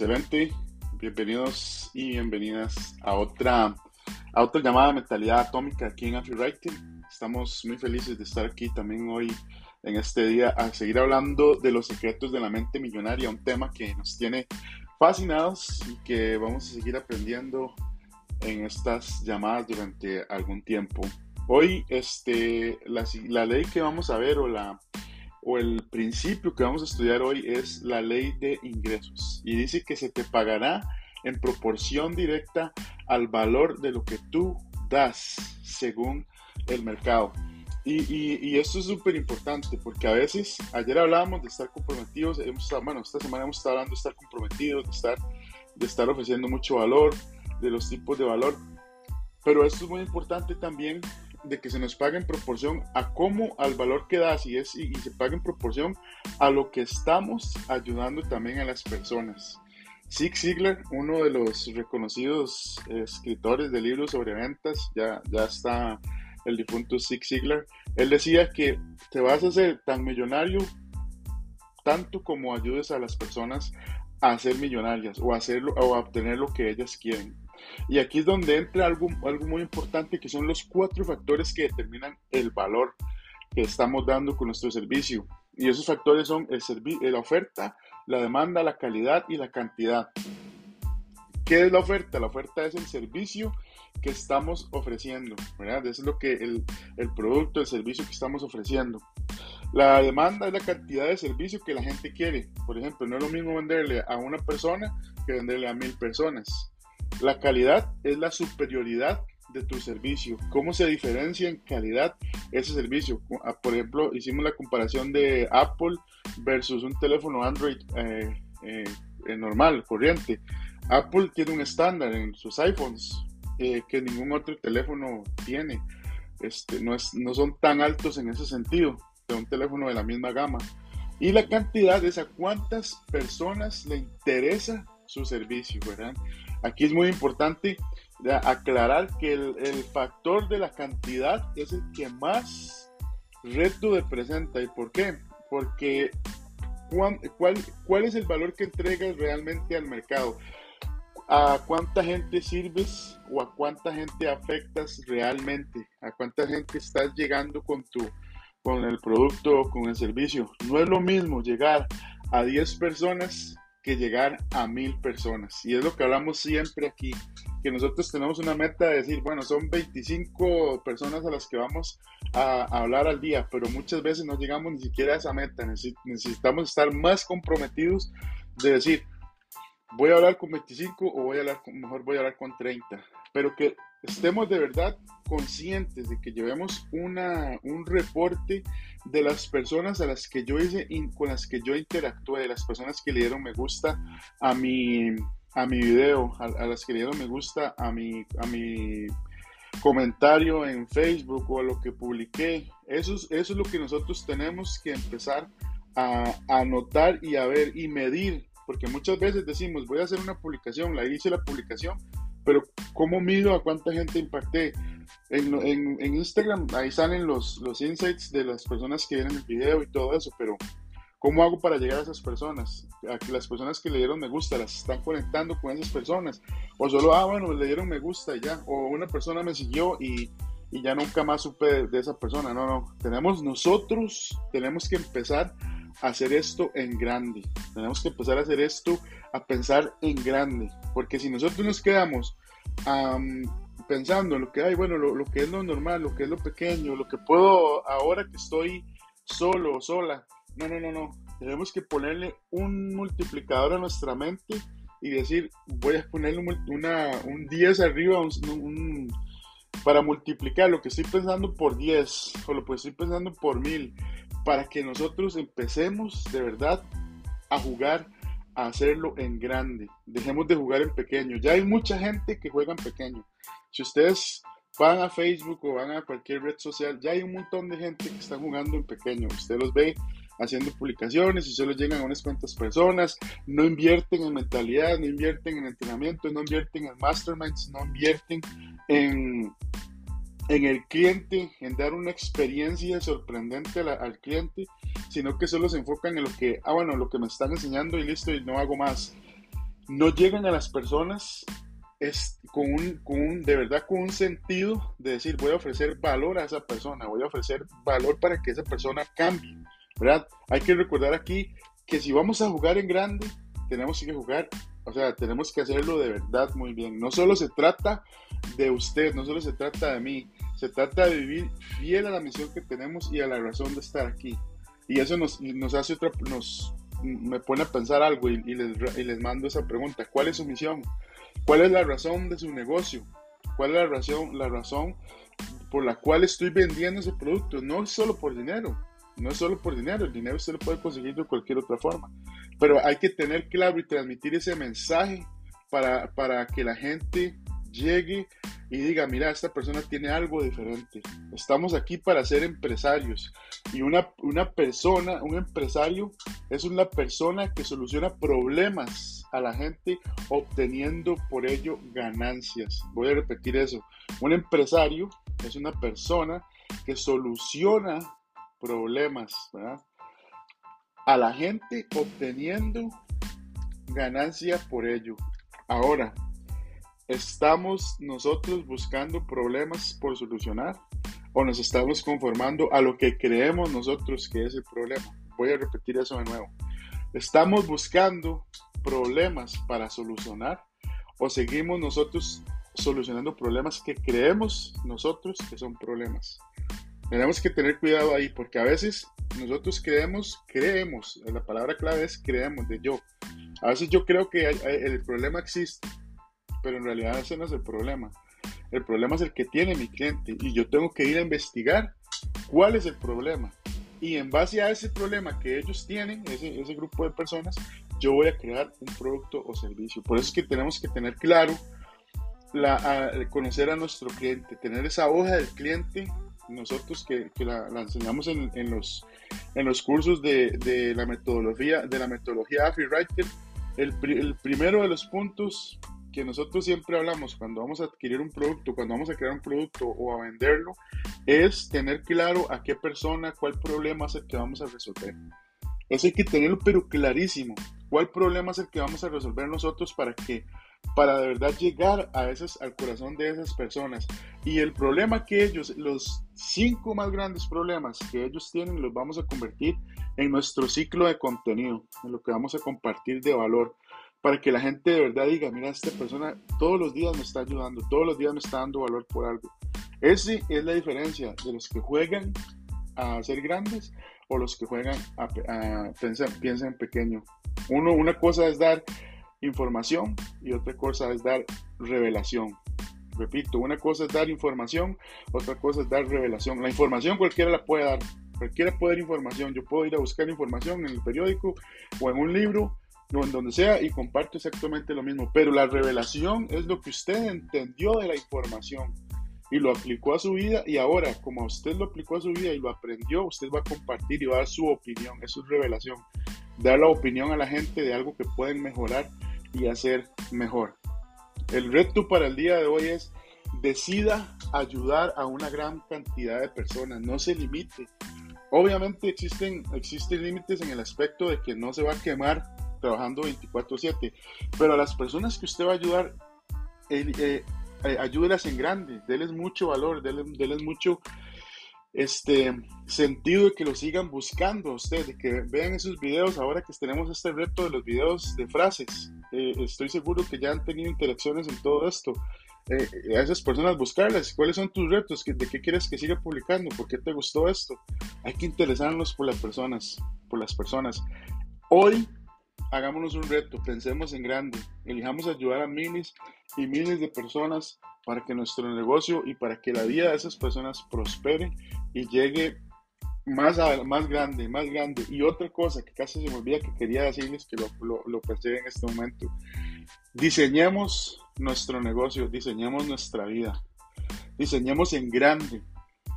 Excelente. Bienvenidos y bienvenidas a otra, a otra llamada de mentalidad atómica aquí en Writing. Estamos muy felices de estar aquí también hoy en este día a seguir hablando de los secretos de la mente millonaria, un tema que nos tiene fascinados y que vamos a seguir aprendiendo en estas llamadas durante algún tiempo. Hoy este, la, la ley que vamos a ver o la o el principio que vamos a estudiar hoy es la ley de ingresos y dice que se te pagará en proporción directa al valor de lo que tú das según el mercado. Y, esto es súper importante porque a veces, ayer hablábamos de estar comprometidos, hemos bueno, esta semana hemos estado hablando de estar comprometidos, de estar, de estar ofreciendo mucho valor, de los tipos de valor, pero esto es muy importante también de que se nos pague en proporción a cómo, al valor que das y, es, y, se pague en proporción a lo que estamos ayudando también a las personas. Zig Ziglar, uno de los reconocidos escritores de libros sobre ventas, ya, ya está el difunto Zig Ziglar, él decía que te vas a hacer tan millonario tanto como ayudes a las personas a ser millonarias o hacerlo o a obtener lo que ellas quieren. Y aquí es donde entra algo, algo muy importante que son los cuatro factores que determinan el valor que estamos dando con nuestro servicio. Y esos factores son el eh, la oferta, la demanda, la calidad y la cantidad. ¿Qué es la oferta? La oferta es el servicio que estamos ofreciendo, ¿verdad? Es lo que el, el producto, el servicio que estamos ofreciendo. La demanda es la cantidad de servicio que la gente quiere. Por ejemplo, no es lo mismo venderle a una persona que venderle a mil personas. La calidad es la superioridad de tu servicio. ¿Cómo se diferencia en calidad ese servicio? Ah, por ejemplo, hicimos la comparación de Apple versus un teléfono Android eh, eh, normal, corriente. Apple tiene un estándar en sus iPhones eh, que ningún otro teléfono tiene. Este, no, es, no son tan altos en ese sentido de un teléfono de la misma gama. Y la cantidad es a cuántas personas le interesa su servicio, ¿verdad? Aquí es muy importante aclarar que el, factor de la cantidad es el que más reto presenta. ¿Y por qué? Porque cuál, cuál es el valor que entregas realmente al mercado? ¿A cuánta gente sirves o a cuánta gente afectas realmente? ¿A cuánta gente estás llegando con tu con el producto o con el servicio? No es lo mismo llegar a 10 personas llegar a mil personas. Y es lo que hablamos siempre aquí, que nosotros tenemos una meta de decir, bueno, son 25 personas a las que vamos a, hablar al día, pero muchas veces no llegamos ni siquiera a esa meta. necesitamos estar más comprometidos de decir, voy a hablar con 25 o voy a hablar mejor voy a hablar con 30. Pero que estemos de verdad conscientes de que llevemos una, un reporte de las personas a las que yo hice, con las que yo interactué, de las personas que le dieron me gusta a mi, a mi video, a, las que le dieron me gusta a mi, a mi comentario en Facebook o a lo que publiqué. Eso es, eso es lo que nosotros tenemos que empezar a anotar y a ver y medir, porque muchas veces decimos, voy a hacer una publicación, la hice la publicación, pero ¿cómo mido a cuánta gente impacté? En, en, Instagram ahí salen los, los insights de las personas que ven el video y todo eso, pero ¿cómo hago para llegar a esas personas? A que las personas que le dieron me gusta las están conectando con esas personas. O solo, ah, bueno, le dieron me gusta y ya. O una persona me siguió y, y ya nunca más supe de, de esa persona. No, no. Tenemos nosotros, tenemos que empezar hacer esto en grande. Tenemos que empezar a hacer esto, a pensar en grande. Porque si nosotros nos quedamos pensando en lo que hay, bueno, lo, que es lo normal, lo que es lo pequeño, lo que puedo ahora que estoy solo o sola. No, no, no, no. Tenemos que ponerle un multiplicador a nuestra mente y decir, voy a ponerle una, un 10 arriba para multiplicar lo que estoy pensando por 10 o lo que estoy pensando por 1000, para que nosotros empecemos de verdad a jugar hacerlo en grande. Dejemos de jugar en pequeño. Ya hay mucha gente que juega en pequeño. Si ustedes van a Facebook o van a cualquier red social, ya hay un montón de gente que está jugando en pequeño. Usted los ve haciendo publicaciones y solo llegan a unas cuantas personas, no invierten en mentalidad, no invierten en entrenamiento, no invierten en masterminds, no invierten en en el cliente, en dar una experiencia sorprendente al cliente, sino que solo se enfocan en lo que, ah, bueno, lo que me están enseñando y listo, y no hago más. no llegan a las personas es con un, con un, de verdad con un sentido de decir voy a ofrecer valor a esa persona, voy a ofrecer valor para que esa persona cambie, ¿verdad? Hay que recordar aquí que si vamos a jugar en grande, tenemos que jugar, o sea, tenemos que hacerlo de verdad muy bien. No solo se trata de usted, no solo se trata de mí, se trata de vivir fiel a la misión que tenemos y a la razón de estar aquí. Y eso nos, nos hace otra, nos, me pone a pensar algo y, les, y les mando esa pregunta. ¿Cuál es su misión? ¿Cuál es la razón de su negocio? ¿Cuál es la razón, la razón por la cual estoy vendiendo ese producto? No es solo por dinero, no es solo por dinero, el dinero usted lo puede conseguir de cualquier otra forma, pero hay que tener claro y transmitir ese mensaje para, para que la gente llegue y diga, mira, esta persona tiene algo diferente. Estamos aquí para ser empresarios. Y una, una persona, un empresario, es una persona que soluciona problemas a la gente obteniendo por ello ganancias. Voy a repetir eso. Un empresario es una persona que soluciona problemas a la gente obteniendo ganancia por ello. Ahora, ¿estamos nosotros buscando problemas por solucionar o nos estamos conformando a lo que creemos nosotros que es el problema? Voy a repetir eso de nuevo. ¿Estamos buscando problemas para solucionar o seguimos nosotros solucionando problemas que creemos nosotros que son problemas? Tenemos que tener cuidado ahí porque a veces nosotros creemos, creemos, la palabra clave es creemos de yo. A veces yo creo que el problema existe, pero en realidad ese no es el problema. El problema es el que tiene mi cliente y yo tengo que ir a investigar cuál es el problema. Y en base a ese problema que ellos tienen, ese, ese grupo de personas, yo voy a crear un producto o servicio. Por eso es que tenemos que tener claro, la, conocer a nuestro cliente, tener esa hoja del cliente, nosotros que, que la, enseñamos en, en, los, en los cursos de, de, la metodología de la metodología AFI el, el primero de los puntos que nosotros siempre hablamos cuando vamos a adquirir un producto, cuando vamos a crear un producto o a venderlo, es tener claro a qué persona, cuál problema es el que vamos a resolver. Eso hay que tenerlo pero clarísimo. ¿Cuál problema es el que vamos a resolver nosotros para que para de verdad llegar a esas, al corazón de esas personas? Y el problema que ellos, los cinco más grandes problemas que ellos tienen, los vamos a convertir en nuestro ciclo de contenido, en lo que vamos a compartir de valor, para que la gente de verdad diga, mira, esta persona todos los días me está ayudando, todos los días me está dando valor por algo. Esa es la diferencia de los que juegan a ser grandes o los que juegan a, pensar, piensan pequeño. Uno, una cosa es dar información y otra cosa es dar revelación. Repito, una cosa es dar información, otra cosa es dar revelación. La información cualquiera la puede dar, cualquiera puede dar información. Yo puedo ir a buscar información en el periódico o en un libro o en donde sea y comparto exactamente lo mismo. Pero la revelación es lo que usted entendió de la información y lo aplicó a su vida y ahora, como usted lo aplicó a su vida y lo aprendió, usted va a compartir y va a dar su opinión, eso es revelación, dar la opinión a la gente de algo que pueden mejorar y hacer mejor. El reto para el día de hoy es decida ayudar a una gran cantidad de personas, no se limite. Obviamente existen, existen límites en el aspecto de que no se va a quemar trabajando 24/7, pero a las personas que usted va a ayudar, eh, eh, ayúdelas en grande, denles mucho valor, denles, mucho este sentido de que lo sigan buscando ustedes, de que vean esos videos ahora que tenemos este reto de los videos de frases. Eh, estoy seguro que ya han tenido interacciones en todo esto. Eh, a esas personas buscarlas, cuáles son tus retos, de qué quieres que siga publicando, por qué te gustó esto. Hay que interesarnos por las personas, por las personas. Hoy hagámonos un reto, pensemos en grande, elijamos ayudar a miles y miles de personas para que nuestro negocio y para que la vida de esas personas prospere y llegue más, más grande, más grande. Y otra cosa que casi se me olvida que quería decirles que lo, lo, lo en este momento. Diseñemos nuestro negocio, diseñemos nuestra vida, diseñemos en grande.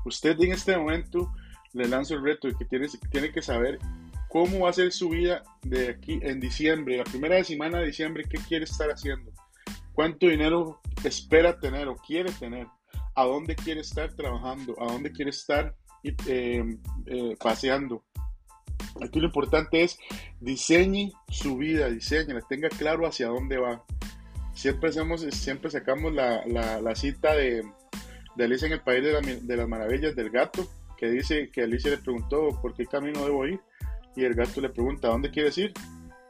Usted en este momento le lanzo el reto de que tiene, tiene que saber cómo va a ser su vida de aquí en diciembre, la primera semana de diciembre, qué quiere estar haciendo, cuánto dinero espera tener o quiere tener, a dónde quiere estar trabajando, a dónde quiere estar eh, eh, paseando. Aquí lo importante es diseñe su vida, diseñe, tenga claro hacia dónde va. Siempre, hacemos, siempre sacamos la, la, cita de, Alicia en el País de, de, las Maravillas del gato, que dice que Alicia le preguntó por qué camino debo ir y el gato le pregunta, ¿a dónde quieres ir?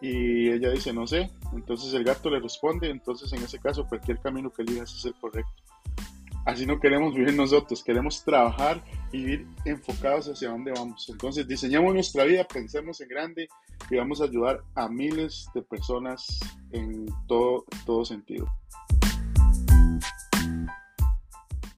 Y ella dice, no sé. Entonces el gato le responde, entonces en ese caso cualquier camino que elijas es el correcto. Así no queremos vivir nosotros, queremos trabajar y vivir enfocados hacia dónde vamos. Entonces diseñamos nuestra vida, pensemos en grande y vamos a ayudar a miles de personas en todo, todo sentido.